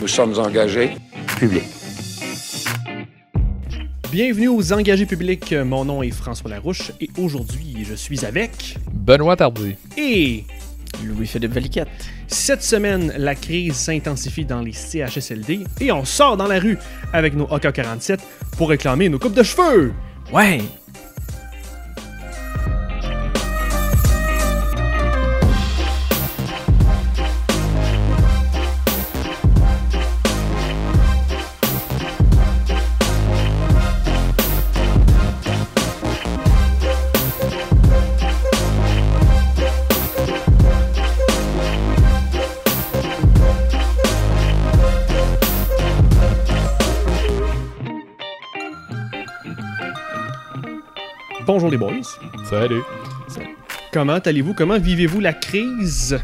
Nous sommes engagés. Public. Bienvenue aux engagés publics. Mon nom est François Larouche et aujourd'hui, je suis avec Benoît Tardy. et Louis-Philippe Valiquette. cette semaine, la crise s'intensifie dans les CHSLD et on sort dans la rue avec nos AK-47 pour réclamer nos coupes de cheveux. Ouais! Bonjour les boys. Salut. Comment allez-vous? Comment vivez-vous la crise?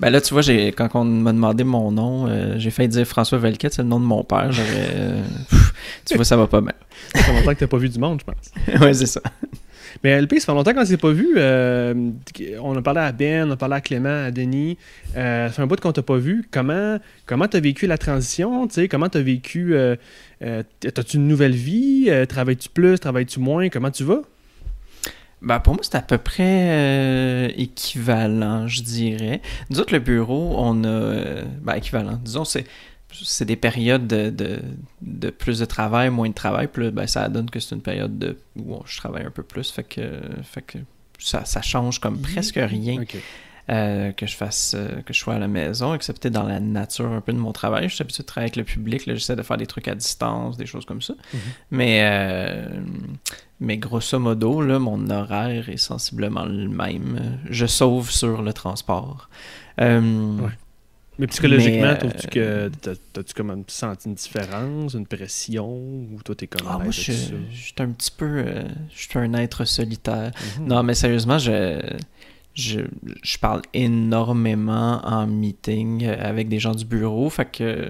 Ben là, tu vois, j'ai, quand on m'a demandé mon nom, euh, j'ai failli dire François Valiquette, c'est le nom de mon père. Euh, pff, tu vois, ça va pas bien. Ça fait longtemps que t'as pas vu du monde, je pense. ouais, c'est ça. Mais LP, ça fait longtemps qu'on s'est pas vu. Euh, on a parlé à Ben, on a parlé à Clément, à Denis. Euh, ça fait un bout qu'on t'a pas vu. Comment comment t'as vécu la transition? tu sais? Comment t'as vécu... Euh, T'as-tu une nouvelle vie? Travailles-tu plus? Travailles-tu moins? Comment tu vas? Ben, pour moi, c'est à peu près euh, équivalent, je dirais. Nous autres, le bureau, on a. euh, ben, équivalent. Disons, c'est. C'est des périodes de, de, de plus de travail, moins de travail. Puis là, ben, ça donne que c'est une période de, où je travaille un peu plus. Fait que, fait que ça, ça change comme presque rien. Euh, que je fasse euh, que je sois à la maison, excepté dans la nature un peu de mon travail. Je suis habitué de travailler avec le public. là, J'essaie de faire des trucs à distance, des choses comme ça. Mhm. Mais, euh, mais grosso modo, là, mon horaire est sensiblement le même. Je sauve sur le transport. Ouais. Mais psychologiquement, euh, trouves-tu que t'as- t'as-tu comme senti une différence, une pression, ou toi t'es comme ah, moi, je, suis un petit peu... euh, je suis un être solitaire. Mhm. Non, mais sérieusement, je, je, je parle énormément en meeting avec des gens du bureau. Fait que,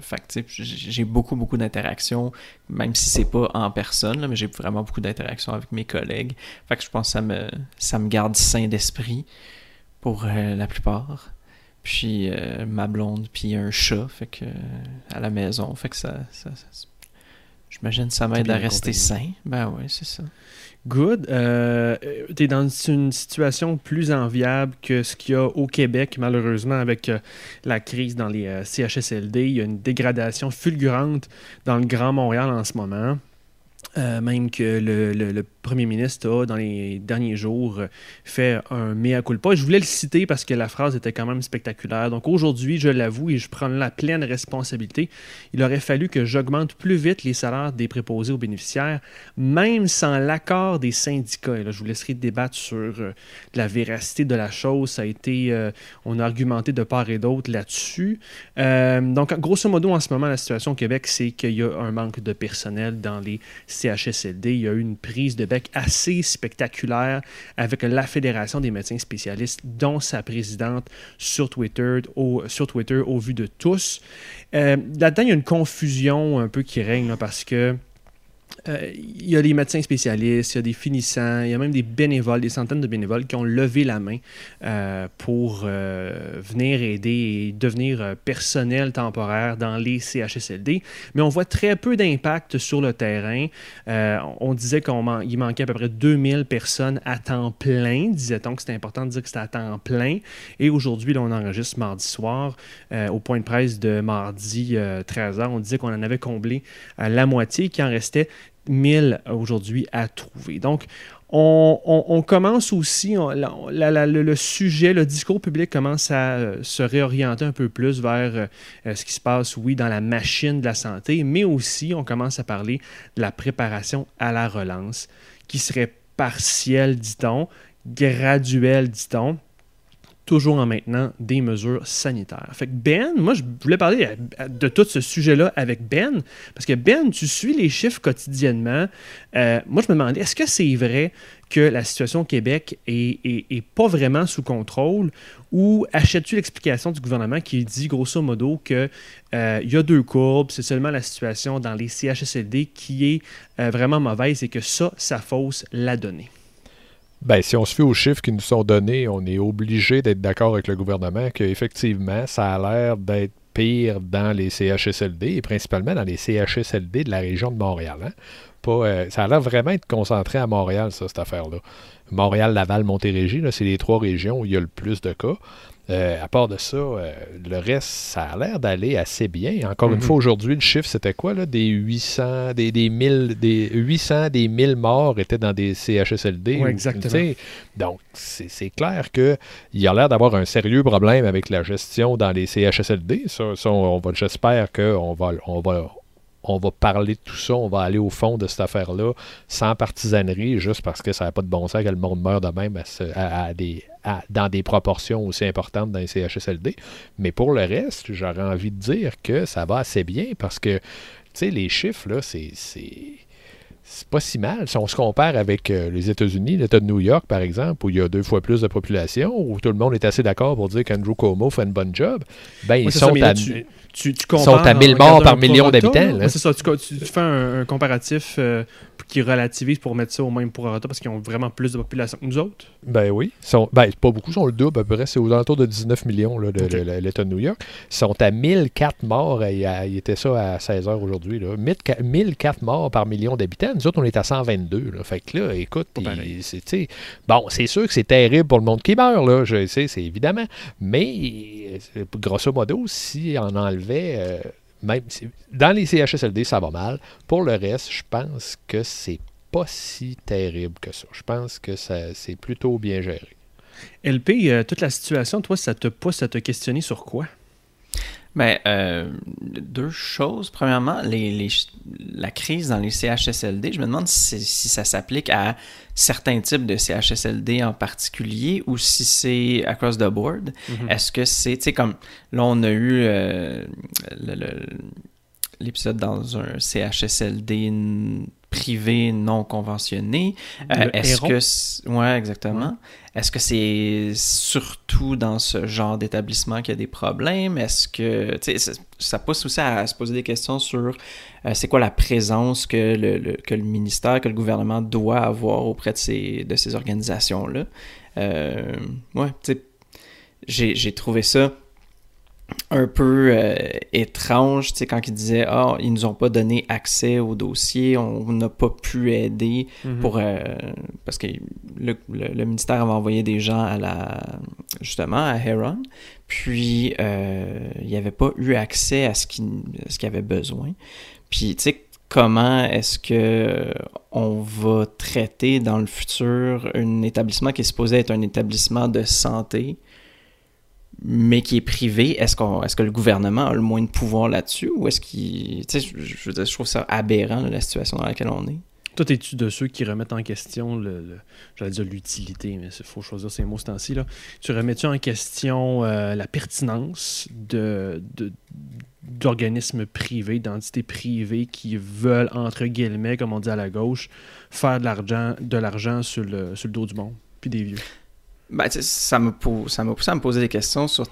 fait que, j'ai beaucoup, beaucoup d'interactions, même si c'est pas en personne, là, mais j'ai vraiment beaucoup d'interactions avec mes collègues. Fait que je pense que ça me, ça me garde sain d'esprit pour euh, la plupart. Puis euh, ma blonde, puis un chat, fait que à la maison, fait que ça, ça, ça- j'imagine que ça m'aide à rester sain. Ben ouais, c'est ça. Good. Euh, tu es dans une situation plus enviable que ce qu'il y a au Québec, malheureusement, avec euh, la crise dans les euh, CHSLD. Il y a une dégradation fulgurante dans le Grand Montréal en ce moment. Euh, même que le premier ministre a, dans les derniers jours, fait un mea culpa. Je voulais le citer parce que la phrase était quand même spectaculaire. Donc aujourd'hui, je l'avoue et je prends la pleine responsabilité. Il aurait fallu que j'augmente plus vite les salaires des préposés aux bénéficiaires, même sans l'accord des syndicats. Et là, je vous laisserai débattre sur euh, la véracité de la chose. Ça a été, euh, on a argumenté de part et d'autre là-dessus. Euh, donc, grosso modo, en ce moment, la situation au Québec, c'est qu'il y a un manque de personnel dans les CHSLD. Il y a eu une prise de assez spectaculaire avec la Fédération des médecins spécialistes, dont sa présidente sur Twitter, au, vu de tous. Euh, Là-dedans, il y a une confusion un peu qui règne parce que euh, il y a des médecins spécialistes, il y a des finissants, il y a même des bénévoles, des centaines de bénévoles qui ont levé la main euh, pour euh, venir aider et devenir personnel temporaire dans les CHSLD. Mais on voit très peu d'impact sur le terrain. On disait qu'il manquait à peu près 2000 personnes à temps plein, disait-on que c'était important de dire que c'était à temps plein. Et aujourd'hui, on enregistre mardi soir, au point de presse de mardi euh, 13h, on disait qu'on en avait comblé la moitié, qu'il en restait 1000 aujourd'hui à trouver. Donc, on, commence aussi, le sujet, le discours public commence à euh, se réorienter un peu plus vers euh, euh, ce qui se passe, oui, dans la machine de la santé, mais aussi on commence à parler de la préparation à la relance, qui serait partielle, dit-on, graduelle, dit-on, toujours en maintenant des mesures sanitaires. Fait que Ben, moi, je voulais parler de tout ce sujet-là avec Ben, parce que Ben, tu suis les chiffres quotidiennement. Euh, moi, je me demandais, est-ce que c'est vrai que la situation au Québec est, pas vraiment sous contrôle? Ou achètes-tu l'explication du gouvernement qui dit grosso modo que euh, y a deux courbes, c'est seulement la situation dans les CHSLD qui est euh, vraiment mauvaise et que ça, ça fausse la donnée? Ben, si on se fie aux chiffres qui nous sont donnés, on est obligé d'être d'accord avec le gouvernement qu'effectivement, ça a l'air d'être pire dans les CHSLD et principalement dans les CHSLD de la région de Montréal. Hein. Pas, euh, ça a l'air vraiment être concentré à Montréal, ça, cette affaire-là. Montréal, Laval, Montérégie, c'est les trois régions où il y a le plus de cas. Euh, à part de ça, euh, le reste, ça a l'air d'aller assez bien. Encore une Mhm. fois, aujourd'hui, le chiffre, c'était quoi? Là? Des 800, des, des 1000, des 800, des 1000 morts étaient dans des CHSLD. Ouais, ou- exactement. Donc, c'est c'est clair qu'il y a l'air d'avoir un sérieux problème avec la gestion dans les CHSLD. Ça, ça, on, va, j'espère qu'on va, on va, on va parler de tout ça, on va aller au fond de cette affaire-là sans partisanerie, juste parce que ça n'a pas de bon sens que le monde meurt de même à ce- à- à des, à- dans des proportions aussi importantes dans les CHSLD. Mais pour le reste, j'aurais envie de dire que ça va assez bien parce que, tu sais, les chiffres, là, c'est. c'est- c'est pas si mal. Si on se compare avec euh, les États-Unis, l'État de New York, par exemple, où il y a deux fois plus de population, où tout le monde est assez d'accord pour dire qu'Andrew Cuomo fait une bonne job, ben, ils ça, sont à. Tu, tu, tu sont compares à 1000 en morts par million d'habitants. C'est ça, tu, tu- tu fais un, un comparatif euh, qui relativise pour mettre ça au même prorata parce qu'ils ont vraiment plus de population que nous autres? Ben oui. Sont, ben, pas beaucoup, ils sont le double, à peu près. C'est aux alentours de 19 millions, là, le- l'État de New York. Ils sont à 1004 morts. Il, y a- il était ça à 16 heures aujourd'hui. là. 1004 1004 morts par million d'habitants. Nous autres, on est à 122. Là. Fait que là, écoute, c'est, bon, c'est sûr que c'est terrible pour le monde qui meurt, là. Je sais, c'est évidemment. Mais, euh, grosso modo, si on enlevait. euh, dans les CHSLD, ça va mal. Pour le reste, je pense que c'est pas si terrible que ça. Je pense que c'est plutôt bien géré. LP, euh, toute la situation, toi, ça te pousse à te questionner sur quoi? Ben, euh, deux choses. Premièrement, les, les- la crise dans les CHSLD, je me demande si, si ça s'applique à certains types de CHSLD en particulier ou si c'est across the board. Mhm. Est-ce que c'est, tu sais, comme là, on a eu euh, l'épisode dans un CHSLD privé non conventionné. Euh, Est-ce que. c'est- Ouais, exactement. Est-ce que c'est surtout dans ce genre d'établissement qu'il y a des problèmes? Est-ce que. Tu sais, ça, ça pousse aussi à, se poser des questions sur euh, c'est quoi la présence que le, le- que le ministère, que le gouvernement doit avoir auprès de ces, de ces organisations-là? Euh, ouais, tu sais, j'ai trouvé ça un peu euh, étrange, tu sais, quand ils disaient « Ah, ils nous ont pas donné accès au dossier, on n'a pas pu aider Mhm. pour... euh, parce que le, le- le ministère avait envoyé des gens à la... justement, à Heron, puis euh, il n'y avait pas eu accès à ce qu'il à ce qu'il avait besoin. Puis, tu sais, comment est-ce que on va traiter dans le futur un établissement qui est supposé être un établissement de santé, mais qui est privé, est-ce est-ce que le gouvernement a le moins de pouvoir là-dessus ou est-ce qu'il tu sais je, trouve ça aberrant la situation dans laquelle on est. Toi, es-tu de ceux qui remettent en question, le- j'allais dire l'utilité, mais il faut choisir ces mots ce temps-ci, là. Tu remets-tu en question euh, la pertinence de, de- d'organismes privés, d'entités privées qui veulent, entre guillemets, comme on dit à la gauche, faire de l'argent, de l'argent sur, le, sur le dos du monde, puis des vieux? Ben, ça m'a pou- ça m'a poussé à me poser des questions sur,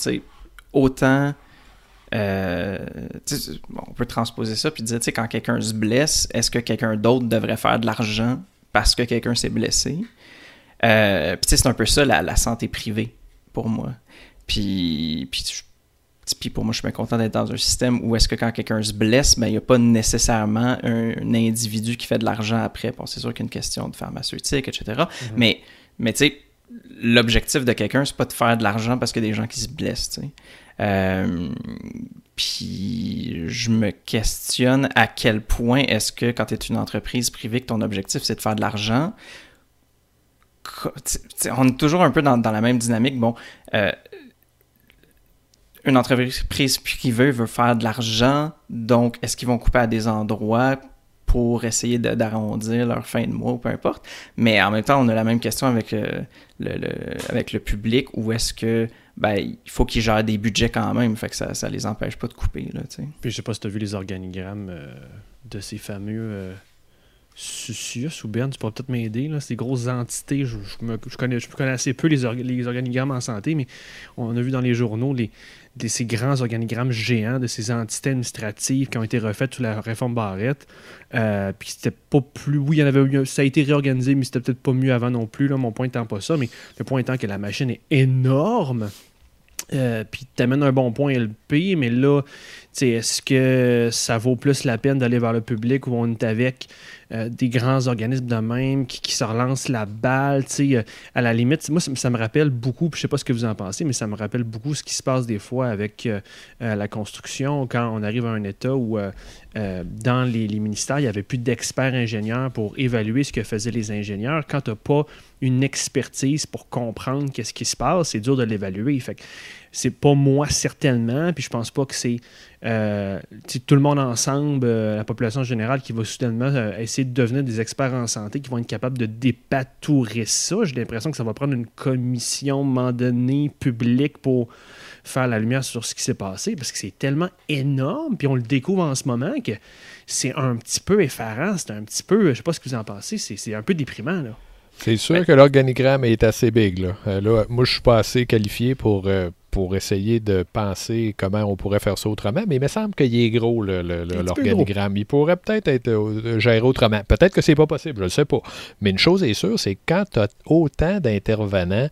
autant... euh, bon, on peut transposer ça puis dire, tu sais, quand quelqu'un se blesse, est-ce que quelqu'un d'autre devrait faire de l'argent parce que quelqu'un s'est blessé? Euh, puis c'est un peu ça, la, la santé privée, pour moi. Puis, puis, pour moi, je suis bien content d'être dans un système où est-ce que quand quelqu'un se blesse, ben, il n'y a pas nécessairement un, un individu qui fait de l'argent après. Bon, c'est sûr qu'il y a une question de pharmaceutique, etc. Mais, mais tu sais, l'objectif de quelqu'un, c'est pas de faire de l'argent parce qu'il y a des gens qui se blessent. Euh, puis je me questionne à quel point est-ce que quand tu es une entreprise privée, que ton objectif c'est de faire de l'argent, on est toujours un peu dans, dans la même dynamique. Bon, euh, une entreprise privée veut faire de l'argent, donc est-ce qu'ils vont couper à des endroits? Pour essayer d'arrondir leur fin de mois ou peu importe. Mais en même temps, on a la même question avec, euh, le, avec le public où est-ce que ben, il faut qu'ils gèrent des budgets quand même, fait que ça, ça les empêche pas de couper. Là. Puis je sais pas si tu as vu les organigrammes euh, de ces fameux euh, ou Ben, tu pourrais peut-être m'aider. Là. Ces grosses entités, je, je me- connais, je connais assez peu les, les organigrammes en santé, mais on a vu dans les journaux les, des- ces grands organigrammes géants de ces entités administratives qui ont été refaites sous la réforme Barrette. Euh, puis c'était pas plus. Oui, il y en avait ça a été réorganisé, mais c'était peut-être pas mieux avant non plus. Là, mon point étant pas ça, mais le point étant que la machine est énorme. Euh, puis tu amènes un bon point LP, mais là, est-ce que ça vaut plus la peine d'aller vers le public où on est avec euh, des grands organismes de même qui, se relancent la balle? Euh, à la limite, moi, ça, me rappelle beaucoup, puis je sais pas ce que vous en pensez, mais ça me rappelle beaucoup ce qui se passe des fois avec euh, la construction quand on arrive à un état où dans les, ministères, il n'y avait plus d'experts ingénieurs pour évaluer ce que faisaient les ingénieurs. Quand tu n'as pas une expertise pour comprendre qu'est-ce qui se passe, c'est dur de l'évaluer. Fait c'est pas moi certainement, puis je pense pas que c'est euh, tout le monde ensemble, euh, la population générale, qui va soudainement euh, essayer de devenir des experts en santé, qui vont être capables de dépatourer ça. J'ai l'impression que ça va prendre une commission, donné, publique pour faire la lumière sur ce qui s'est passé, parce que c'est tellement énorme, puis on le découvre en ce moment que c'est un petit peu effarant, c'est un petit peu, je sais pas ce que vous en pensez, c'est un peu déprimant, là. C'est sûr que l'organigramme est assez big. Là. là moi, je suis pas assez qualifié pour, pour essayer de penser comment on pourrait faire ça autrement, mais il me semble qu'il est gros l'organigramme. Il pourrait peut-être être, euh, géré autrement. Peut-être que c'est pas possible, je ne sais pas. Mais une chose est sûre, c'est que quand tu as autant d'intervenants,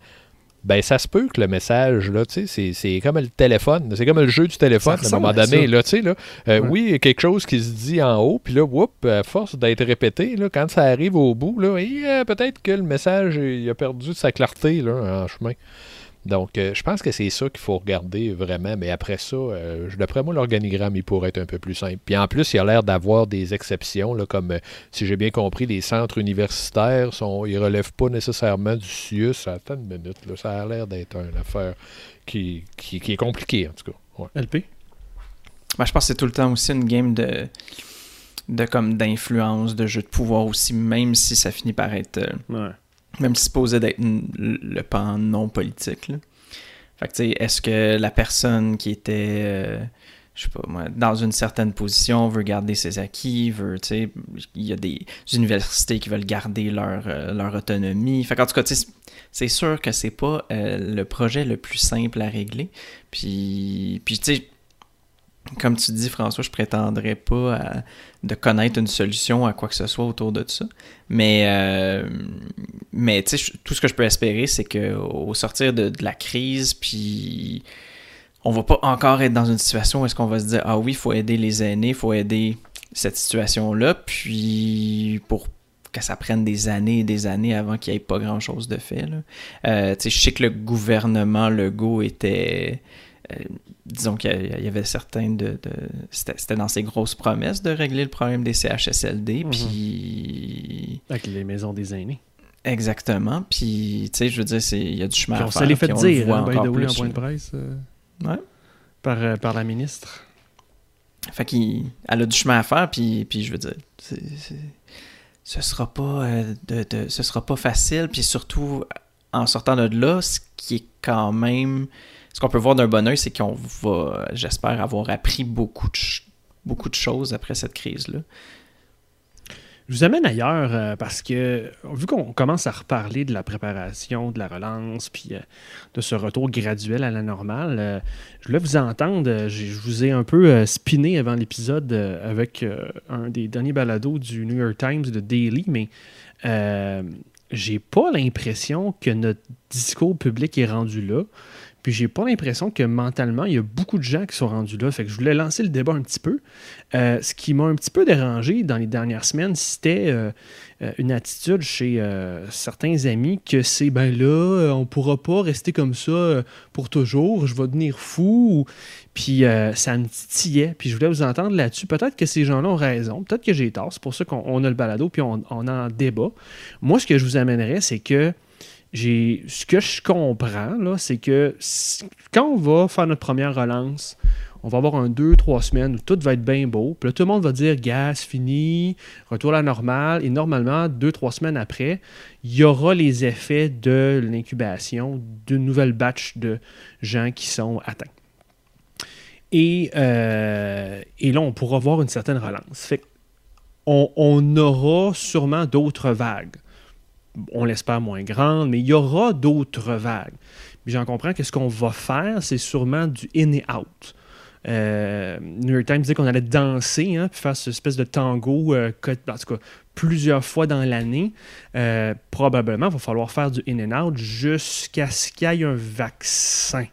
ben ça se peut que le message, là, tu sais, c'est comme le téléphone, c'est comme le jeu du téléphone à un moment donné, là, tu sais, là. Euh, oui, il y a quelque chose qui se dit en haut, puis là, whoop, à force d'être répété, là, quand ça arrive au bout, là, euh, peut-être que le message, il a perdu sa clarté, là, en chemin. Donc, euh, je pense que c'est ça qu'il faut regarder vraiment. Mais après ça, euh, d'après moi, l'organigramme, il pourrait être un peu plus simple. Puis en plus, il a l'air d'avoir des exceptions, là, comme, euh, si j'ai bien compris, les centres universitaires, sont, ils ne relèvent pas nécessairement du CIUS. Attends une minute, là, ça a l'air d'être une affaire qui, qui, est compliquée, en tout cas. LP? Moi, je pense que c'est tout le temps aussi une game de de comme d'influence, de jeu de pouvoir aussi, même si ça finit par être même si supposé d'être le pan non politique. Fait que, tu sais, est-ce que la personne qui était, euh, je sais pas moi, dans une certaine position veut garder ses acquis, veut, tu sais, il y a des universités qui veulent garder leur, euh, leur autonomie. Fait qu'en tout cas, tu sais, c'est sûr que c'est pas euh, le projet le plus simple à régler. Puis, puis tu sais, comme tu dis, François, je prétendrais pas de connaître une solution à quoi que ce soit autour de ça. Mais, euh, mais tout ce que je peux espérer, c'est qu'au sortir de, la crise, puis on va pas encore être dans une situation où est-ce qu'on va se dire ah oui, il faut aider les aînés, il faut aider cette situation-là, puis pour que ça prenne des années et des années avant qu'il n'y ait pas grand-chose de fait. Euh, je sais que le gouvernement Legault était euh, disons qu'il y avait certains de. C'était dans ses grosses promesses de régler le problème des CHSLD. Mhm. Puis. Avec les maisons des aînés. Exactement. Puis, tu sais, je veux dire, il y a du chemin à faire. Ça les fait dire, hein, by the way, en point de presse. Euh, ouais. Par, euh, par la ministre. Fait qu'elle a du chemin à faire, puis, puis je veux dire, ce sera pas de, de, ce sera pas facile, puis surtout en sortant de là, ce qui est quand même ce qu'on peut voir d'un bon oeil, c'est qu'on va, j'espère, avoir appris beaucoup de, beaucoup de choses après cette crise-là. Je vous amène ailleurs euh, parce que, vu qu'on commence à reparler de la préparation, de la relance, puis euh, de ce retour graduel à la normale, euh, je voulais vous entendre. je vous ai un peu spiné avant l'épisode avec un des derniers balados du New York Times de Daily, mais j'ai pas l'impression que notre discours public est rendu là. Puis j'ai pas l'impression que mentalement, il y a beaucoup de gens qui sont rendus là. Fait que je voulais lancer le débat un petit peu. Euh, ce qui m'a un petit peu dérangé dans les dernières semaines, c'était euh, euh, une attitude chez certains amis que c'est ben là, on pourra pas rester comme ça pour toujours, je vais devenir fou. Puis ça me titillait. Puis je voulais vous entendre là-dessus. Peut-être que ces gens-là ont raison. Peut-être que j'ai tort. C'est pour ça qu'on a le balado, puis on, on en débat. Moi, ce que je vous amènerais, c'est que ce que je comprends, là, c'est que quand on va faire notre première relance, on va avoir un 2-3 semaines où tout va être bien beau. Puis là, tout le monde va dire gaz fini, retour à la normale. Et normalement, 2-3 semaines après, il y aura les effets de l'incubation d'une nouvelle batch de gens qui sont atteints. Et, euh, là, on pourra voir une certaine relance. Fait on, on aura sûrement d'autres vagues on l'espère moins grande, mais il y aura d'autres vagues. j'en comprends que ce qu'on va faire, c'est sûrement du in et out. Euh, New York Times disait qu'on allait danser, hein, puis faire cette espèce de tango, euh, en tout cas, plusieurs fois dans l'année. Euh, probablement, il va falloir faire du in and out jusqu'à ce qu'il y ait un vaccin.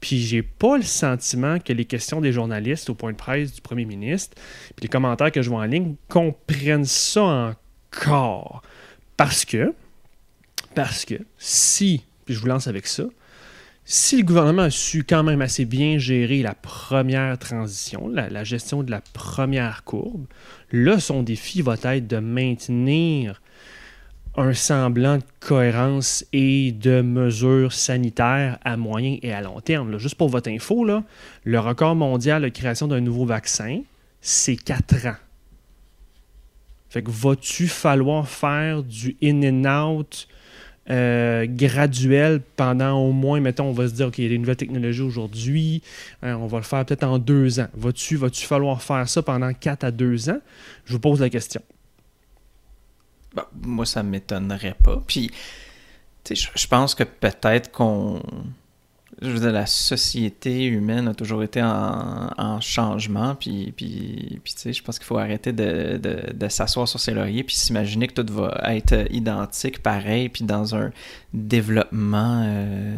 Puis j'ai pas le sentiment que les questions des journalistes au point de presse du premier ministre, puis les commentaires que je vois en ligne, comprennent ça encore. Parce que, parce que si, puis je vous lance avec ça, si le gouvernement a su quand même assez bien gérer la première transition, la, gestion de la première courbe, là, son défi va être de maintenir un semblant de cohérence et de mesures sanitaires à moyen et à long terme. Juste pour votre info, là, le record mondial de création d'un nouveau vaccin, c'est 4 ans. Fait que vas-tu falloir faire du in and out euh, graduel pendant au moins, mettons, on va se dire, OK, il y a des nouvelles technologies aujourd'hui, hein, on va le faire peut-être en deux ans. Vas-tu vas falloir faire ça pendant quatre à deux ans? Je vous pose la question. Bah, moi, ça ne m'étonnerait pas. Puis, je pense que peut-être qu'on je veux dire, la société humaine a toujours été en, changement, puis, puis, puis tu sais, je pense qu'il faut arrêter de, de, s'asseoir sur ses lauriers, puis s'imaginer que tout va être identique, pareil, puis dans un développement euh,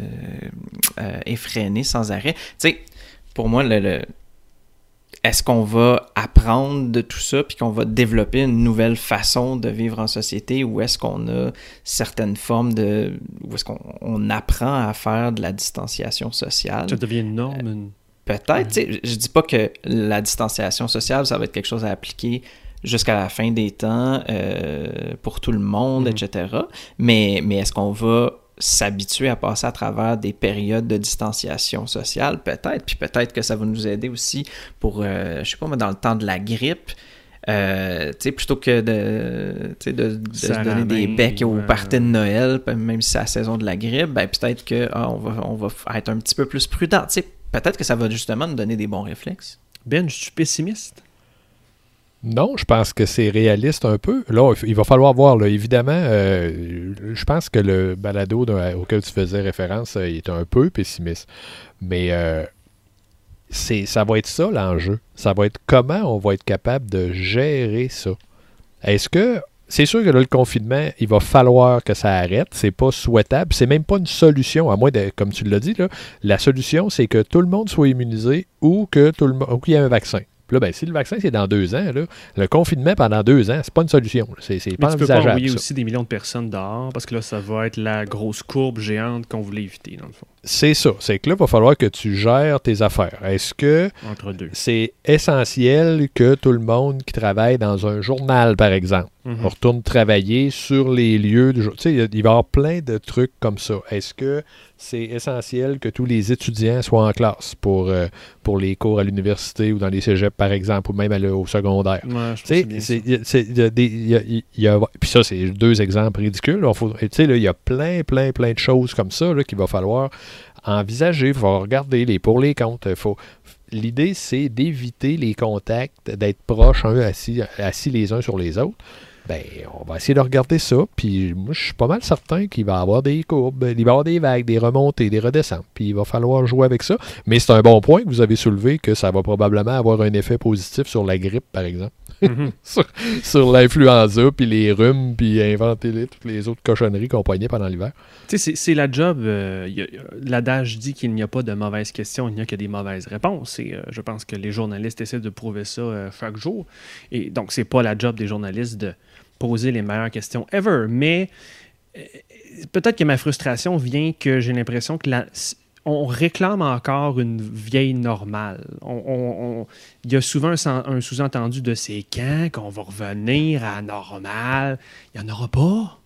euh, effréné, sans arrêt. Tu sais, pour moi, le est-ce qu'on va apprendre de tout ça puis qu'on va développer une nouvelle façon de vivre en société ou est-ce qu'on a certaines formes de ou est-ce qu'on apprend à faire de la distanciation sociale? Ça devient une norme. Peut-être. Je Je dis pas que la distanciation sociale ça va être quelque chose à appliquer jusqu'à la fin des temps euh, pour tout le monde, mm-hmm. etc. Mais, mais est-ce qu'on va s'habituer à passer à travers des périodes de distanciation sociale, peut-être. Puis peut-être que ça va nous aider aussi pour, euh, je sais pas, dans le temps de la grippe. Euh, plutôt que de, de, de se donner des becs au party de Noël, même si c'est la saison de la grippe, ben peut-être qu'on ah, va, on va être un petit peu plus prudent. Peut-être que ça va justement nous donner des bons réflexes. Ben, je suis pessimiste. Non, je pense que c'est réaliste un peu. Là, il va falloir voir. Là, évidemment, euh, je pense que le balado auquel tu faisais référence euh, est un peu pessimiste. Mais euh, c'est, ça va être ça l'enjeu. Ça va être comment on va être capable de gérer ça. Est-ce que c'est sûr que le confinement, il va falloir que ça arrête. C'est pas souhaitable. C'est même pas une solution, à moins de, comme tu l'as dit, la solution, c'est que tout le monde soit immunisé ou que tout le ou qu'il y ait un vaccin là, ben, si le vaccin, c'est dans deux ans, le confinement pendant deux ans, c'est pas une solution. C'est pas Mais tu peux pas envoyer aussi des millions de personnes dehors parce que là, ça va être la grosse courbe géante qu'on voulait éviter, dans le fond. C'est ça. C'est que là, il va falloir que tu gères tes affaires. Est-ce que c'est essentiel que tout le monde qui travaille dans un journal, par exemple, mhm. retourne travailler sur les lieux du jour? Tu sais, il va y avoir plein de trucs comme ça. Est-ce que c'est essentiel que tous les étudiants soient en classe pour, euh, pour les cours à l'université ou dans les cégeps, par exemple, ou même au secondaire? Puis ça, c'est deux exemples ridicules. Il y a plein, plein, plein de choses comme ça qu'il va falloir envisager, il faut regarder les pour les comptes. Faut... L'idée, c'est d'éviter les contacts, d'être proches, un assis, assis les uns sur les autres. Ben, on va essayer de regarder ça. Puis moi, je suis pas mal certain qu'il va y avoir des courbes, il va y avoir des vagues, des remontées, des redescentes. Puis il va falloir jouer avec ça. Mais c'est un bon point que vous avez soulevé que ça va probablement avoir un effet positif sur la grippe, par exemple. Mhm. sur, l'influenza, puis les rhumes, puis inventer les, toutes les autres cochonneries qu'on poignait pendant l'hiver. Tu sais, c'est la job. Euh, l'adage dit qu'il n'y a pas de mauvaises questions, il n'y a que des mauvaises réponses. Et euh, je pense que les journalistes essaient de prouver ça euh, chaque jour. Et donc, c'est pas la job des journalistes de poser les meilleures questions ever. Mais peut-être que ma frustration vient que j'ai l'impression que on réclame encore une vieille normale. il y a souvent un, sous-entendu de c'est quand qu'on va revenir à normal. Il n'y en aura pas.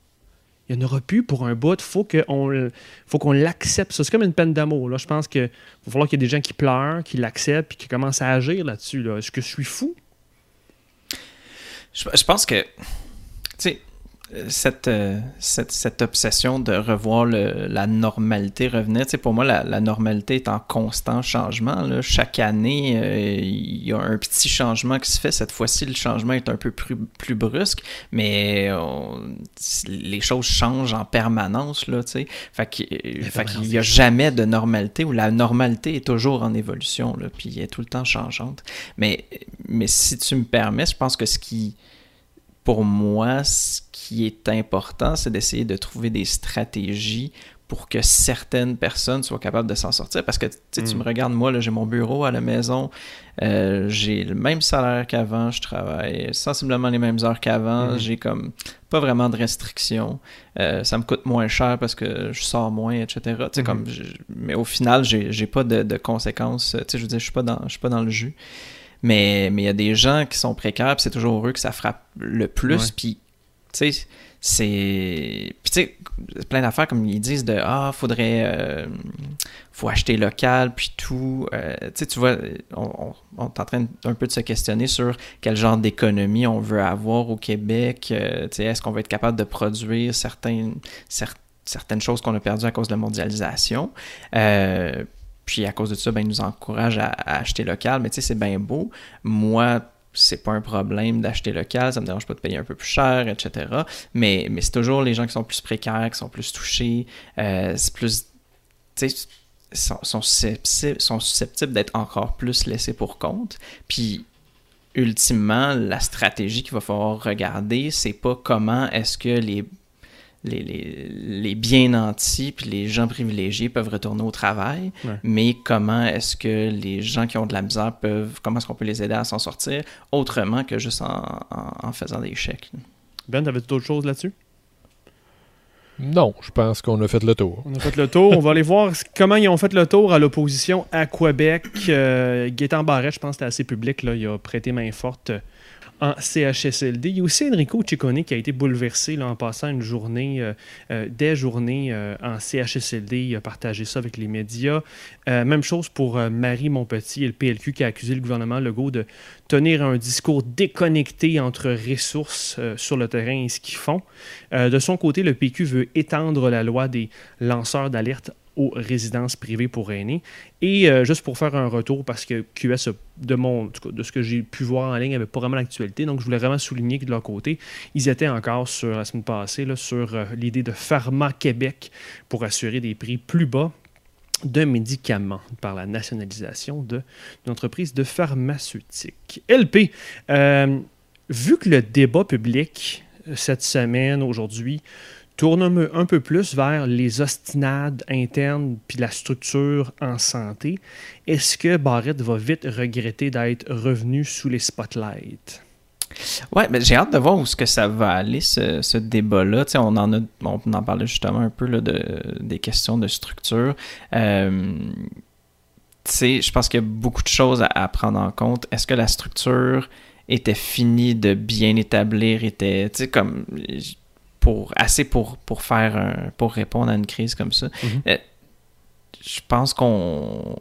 Il n'y en aura plus pour un bout. Il faut qu'on l'accepte. C'est comme une peine d'amour. Je pense qu'il va falloir qu'il y ait des gens qui pleurent, qui l'acceptent, puis qui commencent à agir là-dessus. Est-ce que je suis fou? Je, pense que, sais, cette, euh, cette, cette, obsession de revoir le, la normalité revenir. Tu sais, pour moi, la, la, normalité est en constant changement. Là. Chaque année, euh, il y a un petit changement qui se fait. Cette fois-ci, le changement est un peu plus, plus brusque, mais les choses changent en permanence. Là, tu sais. Fait qu'il n'y a jamais de normalité où la normalité est toujours en évolution, là, puis elle est tout le temps changeante. Mais, mais si tu me permets, je pense que ce qui pour moi, ce qui est important, c'est d'essayer de trouver des stratégies pour que certaines personnes soient capables de s'en sortir. Parce que tu Mm. me regardes, moi, j'ai mon bureau à la maison, euh, j'ai le même salaire qu'avant, je travaille sensiblement les mêmes heures qu'avant, Mm. j'ai comme pas vraiment de restrictions, Euh, ça me coûte moins cher parce que je sors moins, etc. Mhm. comme mais au final, j'ai pas de, de conséquences. Je veux dire, je suis pas dans, je suis pas dans le jus. Mais mais il y a des gens qui sont précaires, c'est toujours eux que ça frappe le plus. Puis, tu sais, c'est. Puis, tu sais, plein d'affaires comme ils disent de Ah, faudrait. euh, faut acheter local, puis tout. Euh, tu sais, tu vois, on, on- on est en train un peu de se questionner sur quel genre d'économie on veut avoir au Québec. Euh, tu sais, est-ce qu'on va être capable de produire certains, certaines choses qu'on a perdues à cause de la mondialisation? Euh, puis à cause de ça, ben, ils nous encouragent à, acheter local. Mais tu sais, c'est bien beau. Moi, c'est pas un problème d'acheter local, ça me dérange pas de payer un peu plus cher, etc. Mais, mais c'est toujours les gens qui sont plus précaires, qui sont plus touchés, euh, c'est plus, tu sais, sont, sont susceptibles, sont susceptibles d'être encore plus laissés pour compte. Puis, ultimement, la stratégie qu'il va falloir regarder, c'est pas comment est-ce que les les, les, les bien nantis puis les gens privilégiés peuvent retourner au travail, Ouais. mais comment est-ce que les gens qui ont de la misère peuvent, comment est-ce qu'on peut les aider à s'en sortir autrement que juste en, en- en faisant des chèques? Ben, t'avais d'autres choses là-dessus? Non, je pense qu'on a fait le tour. On a fait le tour. On va aller voir comment ils ont fait le tour à l'opposition à Québec. Euh, Gaétan Barrette, je pense que c'était assez public. Là. Il a prêté main forte euh, en CHSLD. Il y a aussi Enrico Ciccone qui a été bouleversé là, en passant une journée, euh, euh, des journées euh, en CHSLD. Il a partagé ça avec les médias. Même chose pour Marie Montpetit et le PLQ qui a accusé le gouvernement Legault de tenir un discours déconnecté entre ressources sur le terrain et ce qu'ils font. De son côté, le PQ veut étendre la loi des lanceurs d'alerte aux résidences privées pour aînés. Et euh, juste pour faire un retour, parce que QS, a- de, mon, de ce que j'ai pu voir en ligne, n'avait pas vraiment l'actualité. Donc, je voulais vraiment souligner que de leur côté, ils étaient encore sur la semaine passée là, sur euh, l'idée de Pharma Québec pour assurer des prix plus bas de médicaments par la nationalisation de l'entreprise de pharmaceutique. LP, euh, vu que le débat public euh, cette semaine, aujourd'hui, tourne un, peu- plus vers les ostinades internes puis la structure en santé, est-ce que Barrett va vite regretter d'être revenu sous les spotlights? Ouais, mais j'ai hâte de voir où est-ce que ça va aller, ce, ce débat-là. Tu sais, on en a, on en parlait justement un peu là, de, des questions de structure. Euh, tu sais, je pense qu'il y a beaucoup de choses à, à prendre en compte. Est-ce que la structure était finie de bien établir, était, tu sais, comme pour assez pour, pour faire un, pour répondre à une crise comme ça. Mhm. Euh, je pense qu'on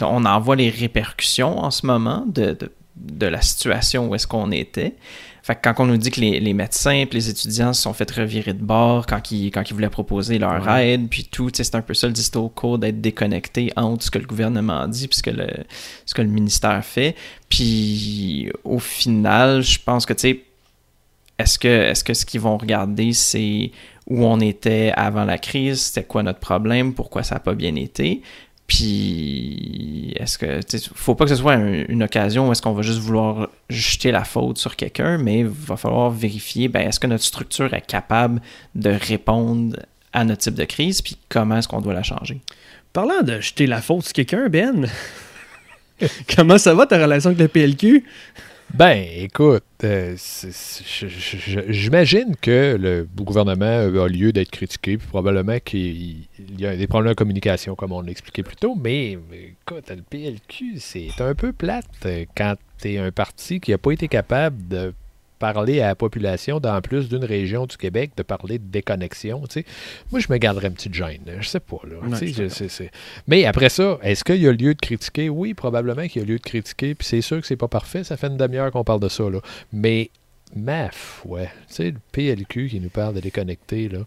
on en voit les répercussions en ce moment de, de, de la situation où est-ce qu'on était. Fait que quand on nous dit que les, les médecins et les étudiants se sont fait revirer de bord quand ils, quand ils voulaient proposer leur Ouais. aide, puis tout, c'est un peu ça le discours d'être déconnecté entre ce que le gouvernement dit puis ce que le, ce que le ministère fait. Puis au final, je pense que, tu sais, est-ce que, est-ce que ce qu'ils vont regarder, c'est où on était avant la crise, c'était quoi notre problème, pourquoi ça n'a pas bien été? Puis, est-ce que, faut pas que ce soit un- une occasion où est-ce qu'on va juste vouloir jeter la faute sur quelqu'un, mais il va falloir vérifier, ben, est-ce que notre structure est capable de répondre à notre type de crise, puis comment est-ce qu'on doit la changer? Parlant de jeter la faute sur quelqu'un, Ben, comment ça va ta relation avec le PLQ? Ben, écoute, euh, j'imagine que le gouvernement a lieu d'être critiqué, puis probablement qu'il il y a des problèmes de communication, comme on l'a expliqué plus tôt, mais écoute, le PLQ, c'est un peu plate euh, quand tu es un parti qui n'a pas été capable de parler à la population dans plus d'une région du Québec, de parler de déconnexion, tu sais. Moi, je me garderais une petite gêne, je sais pas, là. Je Mais après ça, est-ce qu'il y a lieu de critiquer? Oui, probablement qu'il y a lieu de critiquer, puis c'est sûr que c'est pas parfait, ça fait une demi-heure qu'on parle de ça, là. Mais, maf, ouais, tu sais, le PLQ qui nous parle de déconnecter, là.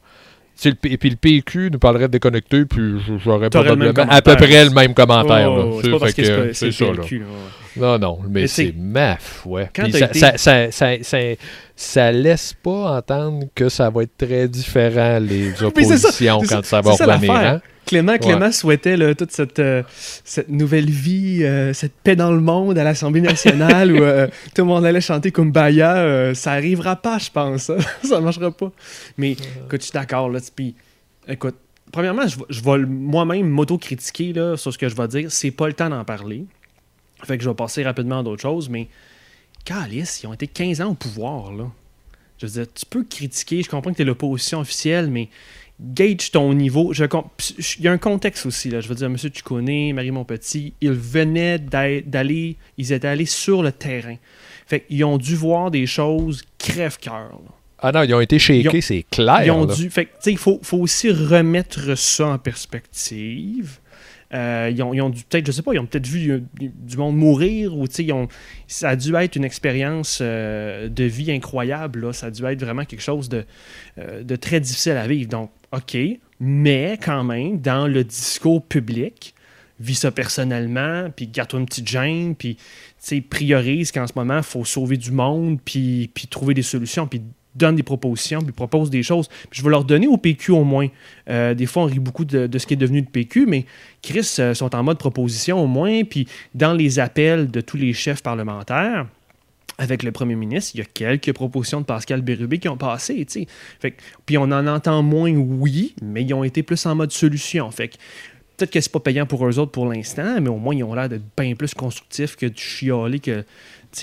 Et puis le PQ nous parlerait de déconnecter, puis j'aurais probablement à peu près le même commentaire. Oh, c'est parce que ça, là, ouais. Non, non, mais c'est maf, ouais. Puis ça, été- ça, ça, ça, ça, ça laisse pas entendre que ça va être très différent, les oppositions, quand ça va revenir. hein? Clément, Clément souhaitait là, toute cette, euh, cette nouvelle vie, euh, cette paix dans le monde à l'Assemblée nationale où euh, tout le monde allait chanter Kumbaya. ça arrivera pas, je pense. hein. ça marchera pas. Mais écoute, je suis d'accord. Là, puis, écoute, premièrement, je, vais- je vais moi-même m'auto-critiquer sur ce que je vais dire. C'est pas le temps d'en parler. Fait que je vais passer rapidement à d'autres choses. Mais, Calice, ils ont été 15 ans au pouvoir. Là. Je veux dire, tu peux critiquer. Je comprends que tu es l'opposition officielle, mais gauge ton niveau. Je Il y a un contexte aussi. Là. Je veux dire, M. Tuconé, Marie Montpetit, ils venaient d'a- d'aller, ils étaient allés sur le terrain. Fait qu'ils ont dû voir des choses crève-cœur. Ah non, ils ont été shakés, c'est clair. Ils ont là. dû. Fait tu il faut, faut aussi remettre ça en perspective. Euh, ils, ont, peut-être, je sais pas, ils ont peut-être vu euh, du monde mourir ou ça a dû être une expérience euh, de vie incroyable. Là. Ça a dû être vraiment quelque chose de, très difficile à vivre. Donc, OK, mais quand même, dans le discours public, vis ça personnellement, puis garde-toi une petite gêne, puis priorise qu'en ce moment, il faut sauver du monde, puis, puis trouver des solutions, puis donne des propositions, puis propose des choses. Puis je vais leur donner au PQ au moins. Euh, des fois, on rit beaucoup de, de ce qui est devenu le PQ, mais Chris euh, sont en mode proposition au moins, puis dans les appels de tous les chefs parlementaires, avec le premier ministre, il y a quelques propositions de Pascal Bérubé qui ont passé, tu sais. Puis on en entend moins, oui, mais ils ont été plus en mode solution. Fait que peut-être que c'est pas payant pour eux autres pour l'instant, mais au moins ils ont l'air d'être bien plus constructifs que du chialer que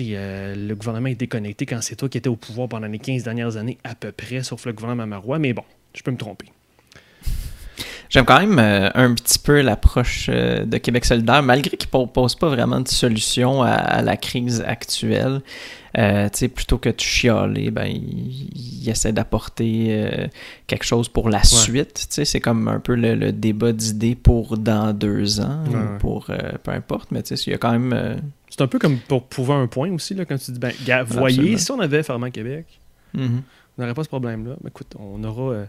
euh, le gouvernement est déconnecté quand c'est toi qui étais au pouvoir pendant les 15 dernières années à peu près, sauf le gouvernement Marois. Mais bon, je peux me tromper. J'aime quand même euh, un petit peu l'approche euh, de Québec solidaire, malgré qu'il ne propose pas vraiment de solution à, à la crise actuelle. Euh, plutôt que de chialer, ben, il, il essaie d'apporter quelque chose pour la suite. C'est comme un peu le, le débat d'idées pour dans deux ans, Ouais, ou ouais. pour peu importe, mais il y a quand même. Euh, C'est un peu comme pour prouver un point aussi, là, quand tu dis, ben, gars, voyez, Absolument. si on avait Ferment Québec, mhm. on n'aurait pas ce problème-là. Mais écoute, on aura, euh,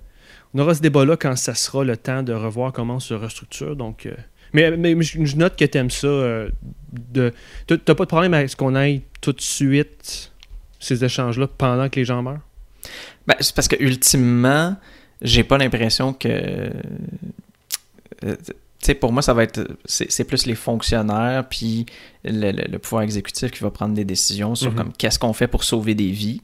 on aura ce débat-là quand ça sera le temps de revoir comment on se restructure. Donc, euh, mais, mais je, je note que tu aimes ça. euh, de, t'as pas de problème avec ce qu'on aille tout de suite ces échanges-là pendant que les gens meurent? Ben, c'est parce que ultimement, j'ai pas l'impression que. Sais, pour moi, ça va être. C'est plus les fonctionnaires, puis le, le- le pouvoir exécutif qui va prendre des décisions sur Mhm. comme qu'est-ce qu'on fait pour sauver des vies.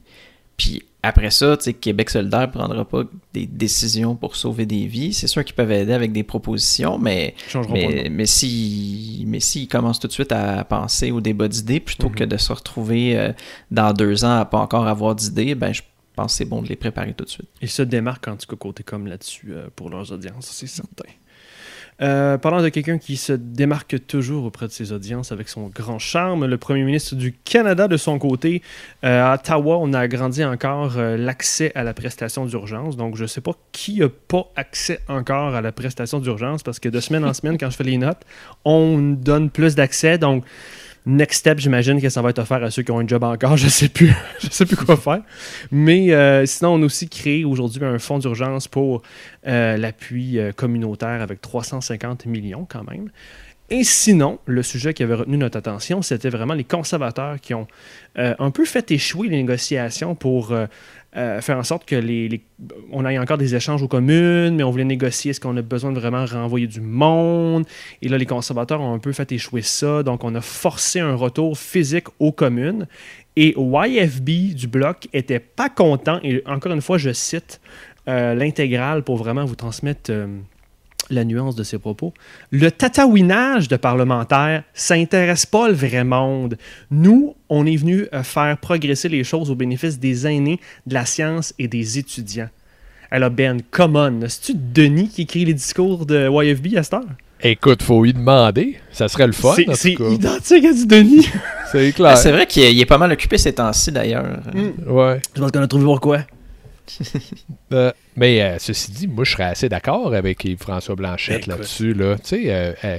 Puis après ça, tu sais, Québec solidaire prendra pas des décisions pour sauver des vies. C'est sûr qu'ils peuvent aider avec des propositions, mais mais, mais si mais s'ils commencent tout de suite à penser au débat d'idées plutôt Mhm. que de se retrouver euh, dans deux ans à pas encore avoir d'idées, ben je pense que c'est bon de les préparer tout de suite. Ils se démarquent en tout cas côté comme là-dessus euh, pour leurs audiences, c'est certain. Euh, parlant de quelqu'un qui se démarque toujours auprès de ses audiences avec son grand charme, le premier ministre du Canada de son côté, euh, à Ottawa, on a agrandi encore euh, l'accès à la prestation d'urgence. Donc, je ne sais pas qui n'a pas accès encore à la prestation d'urgence parce que de semaine en semaine, quand je fais les notes, on donne plus d'accès. Donc, next step, j'imagine que ça va être offert à ceux qui ont un job encore. Je sais plus, je sais plus quoi faire. Mais euh, sinon, on a aussi créé aujourd'hui un fonds d'urgence pour euh, l'appui euh, communautaire avec 350 millions quand même. Et sinon, le sujet qui avait retenu notre attention, c'était vraiment les conservateurs qui ont un peu fait échouer les négociations pour euh, faire en sorte que les, on ait encore des échanges aux communes, mais on voulait négocier est-ce qu'on a besoin de vraiment renvoyer du monde. Et là, les conservateurs ont un peu fait échouer ça, donc on a forcé un retour physique aux communes. Et YFB du bloc était pas content, et encore une fois, je cite euh, l'intégrale pour vraiment vous transmettre euh, la nuance de ses propos. Le tatouinage de parlementaires, ça intéresse pas le vrai monde. Nous, on est venu euh, faire progresser les choses au bénéfice des aînés, de la science et des étudiants. Alors Ben, come on, c'est-tu Denis qui écrit les discours de YFB à cette heure? Écoute, faut y demander. Ça serait le fun, C'est- identique à du Denis. C'est Ah, clair. c'est vrai qu'il est, il est pas mal occupé ces temps-ci d'ailleurs. Mm. Ouais. Je pense qu'on a trouvé pourquoi. Euh, mais euh, ceci dit, moi, je serais assez d'accord avec Yves-François Blanchette Ben, là-dessus. Là. Tu sais, euh,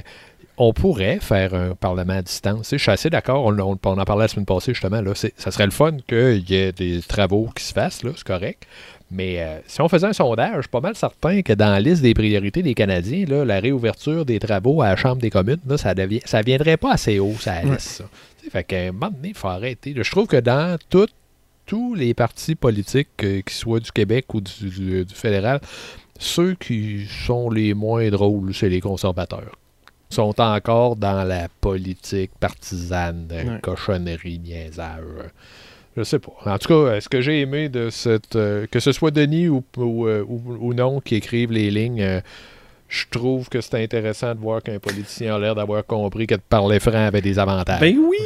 on pourrait faire un parlement à distance. Tu sais, Je suis assez d'accord. On, on- on en parlait la semaine passée, justement. Là. Ça serait le fun qu'il y ait des travaux qui se fassent. C'est correct. Mais euh, si on faisait un sondage, je suis pas mal certain que dans la liste des priorités des Canadiens, là, la réouverture des travaux à la Chambre des communes, là, ça ne ça viendrait pas assez haut, ça Ouais. liste. Ça. Tu sais, Fait qu'à un moment donné, il faut arrêter. Je trouve que dans tout- tous les partis politiques, euh, qu'ils soient du Québec ou du, du- du fédéral, Ceux qui sont les moins drôles, c'est les conservateurs. Sont encore dans la politique partisane, Ouais. cochonnerie, niaisage. Je sais pas. En tout cas, ce que j'ai aimé de cette. euh, que ce soit Denis ou, ou, euh, ou- ou non qui écrivent les lignes, euh, je trouve que c'est intéressant de voir qu'un politicien a l'air d'avoir compris que de parler franc avait des avantages. Ben oui!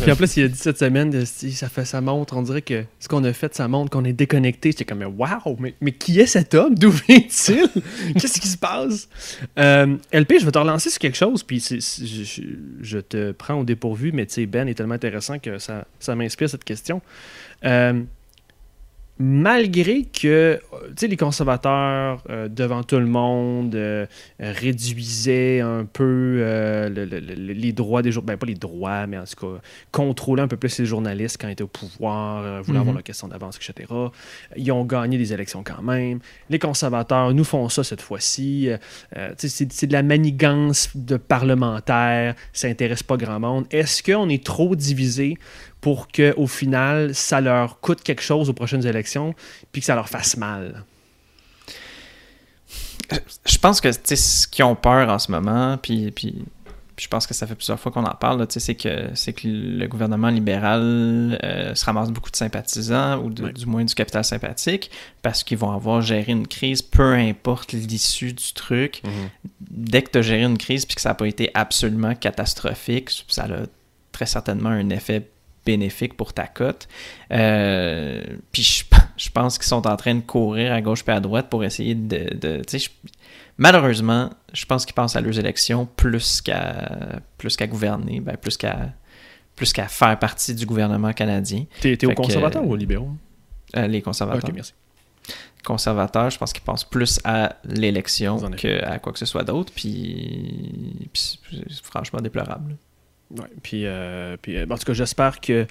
Puis en plus, il a dit cette semaine, de- si ça fait ça montre, on dirait que ce qu'on a fait, ça montre qu'on est déconnecté. J'étais comme, waouh, mais, mais qui est cet homme? D'où vient-il? Qu'est-ce qui se passe? Euh, LP, je vais te relancer sur quelque chose, puis je te prends au dépourvu, mais tu sais, Ben est tellement intéressant que ça, ça m'inspire cette question. Euh, malgré que les conservateurs, euh, devant tout le monde, euh, réduisaient un peu euh, le- le- le- les droits des journalistes, ben pas les droits, mais en tout cas, contrôlaient un peu plus les journalistes quand ils étaient au pouvoir, voulaient Mhm. avoir la question d'avance, etc. Ils ont gagné des élections quand même. Les conservateurs nous font ça cette fois-ci. C'est de la manigance de parlementaires, ça intéresse pas grand monde. Est-ce qu'on est trop divisé pour qu'au final, ça leur coûte quelque chose aux prochaines élections, puis que ça leur fasse mal? Je pense que ce qu'ils ont peur en ce moment, puis, puis, puis je pense que ça fait plusieurs fois qu'on en parle, c'est que, que le gouvernement libéral euh, se ramasse beaucoup de sympathisants, ou de- du moins du capital sympathique, parce qu'ils vont avoir géré une crise, peu importe l'issue du truc. Dès que tu as géré une crise puis que ça n'a pas été absolument catastrophique, ça a très certainement un effet bénéfique pour ta cote. Euh, puis je, je pense qu'ils sont en train de courir à gauche et à droite pour essayer de... je- malheureusement, je pense qu'ils pensent à leurs élections plus qu'à plus qu'à gouverner, ben, plus qu'à plus qu'à faire partie du gouvernement canadien. T'es t'es au Fait que, conservateur euh, ou au libéraux? Euh, les conservateurs. Ok, merci. conservateurs, je pense qu'ils pensent plus à l'élection qu'à quoi que ce soit d'autre. Puis, puis c'est franchement déplorable. Ouais, puis, euh, euh, en tout cas, j'espère que.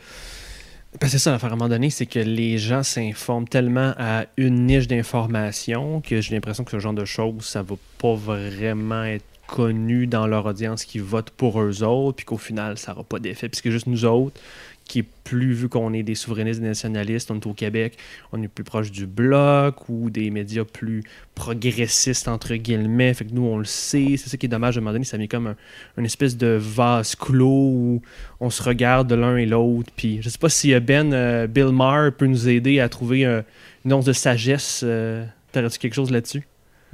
Parce que c'est ça, à un moment donné, c'est que les gens s'informent tellement à une niche d'information que j'ai l'impression que ce genre de choses, ça va pas vraiment être connu dans leur audience qui vote pour eux autres, puis qu'au final, ça n'aura pas d'effet. Puis c'est juste nous autres, qui est plus vu qu'on est des souverainistes, des nationalistes, on est au Québec, on est plus proche du bloc ou des médias plus progressistes, entre guillemets. Fait que nous, on le sait. C'est ça qui est dommage, à un moment donné, ça met comme un, une espèce de vase clos où on se regarde de l'un et l'autre. Puis je sais pas si euh, Ben, euh, Bill Maher peut nous aider à trouver une once de sagesse. Euh, T'aurais-tu quelque chose là-dessus?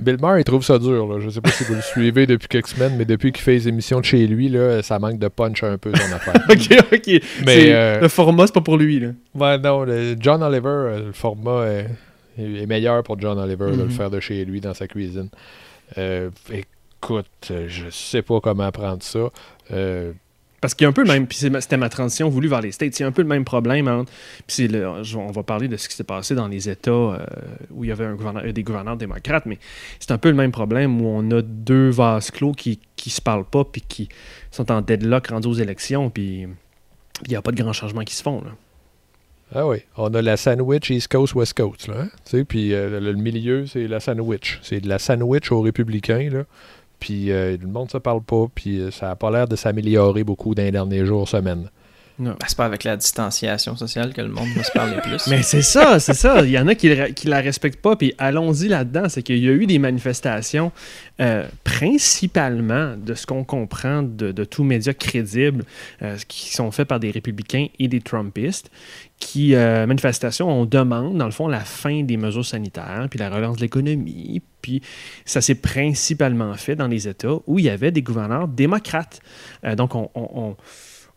Bill Maher, il trouve ça dur. Là. Je sais pas si vous le suivez depuis quelques semaines, mais depuis qu'il fait les émissions de chez lui, là, ça manque de punch un peu son affaire. ok, ok. Mais, euh, Le format, c'est pas pour lui. Là. Ouais, non, le- John Oliver, euh, le format est, est meilleur pour John Oliver de le Mhm. faire de chez lui dans sa cuisine. Euh, écoute, je sais pas comment prendre ça. Euh, Parce qu'il y a un peu le même, puis c'était ma transition voulue vers les States, il y a un peu le même problème. entre- puis le- on va parler de ce qui s'est passé dans les États euh, où il y avait un gouverneur- des gouverneurs démocrates, mais c'est un peu le même problème où on a deux vases clos qui, qui se parlent pas, puis qui sont en deadlock rendus aux élections, puis il n'y a pas de grands changements qui se font. Là. ah oui, on a la sandwich East Coast, West Coast. Là, hein? Tu sais, Puis euh, le, le milieu, c'est la sandwich. C'est de la sandwich aux républicains. Là. Puis euh, le monde se parle pas. Puis euh, ça a pas l'air de s'améliorer beaucoup dans les derniers jours, semaines. Ben, c'est pas avec la distanciation sociale que le monde va se parler plus. Mais c'est ça, c'est ça. Il y en a qui, qui la respectent pas. Puis allons-y là-dedans. C'est qu'il y a eu des manifestations, euh, principalement de ce qu'on comprend de, de tous médias crédibles, euh, qui sont faits par des républicains et des Trumpistes, qui, euh, manifestations, on demande, dans le fond, la fin des mesures sanitaires, puis la relance de l'économie. Puis ça s'est principalement fait dans les États où il y avait des gouverneurs démocrates. Euh, donc, on- on- on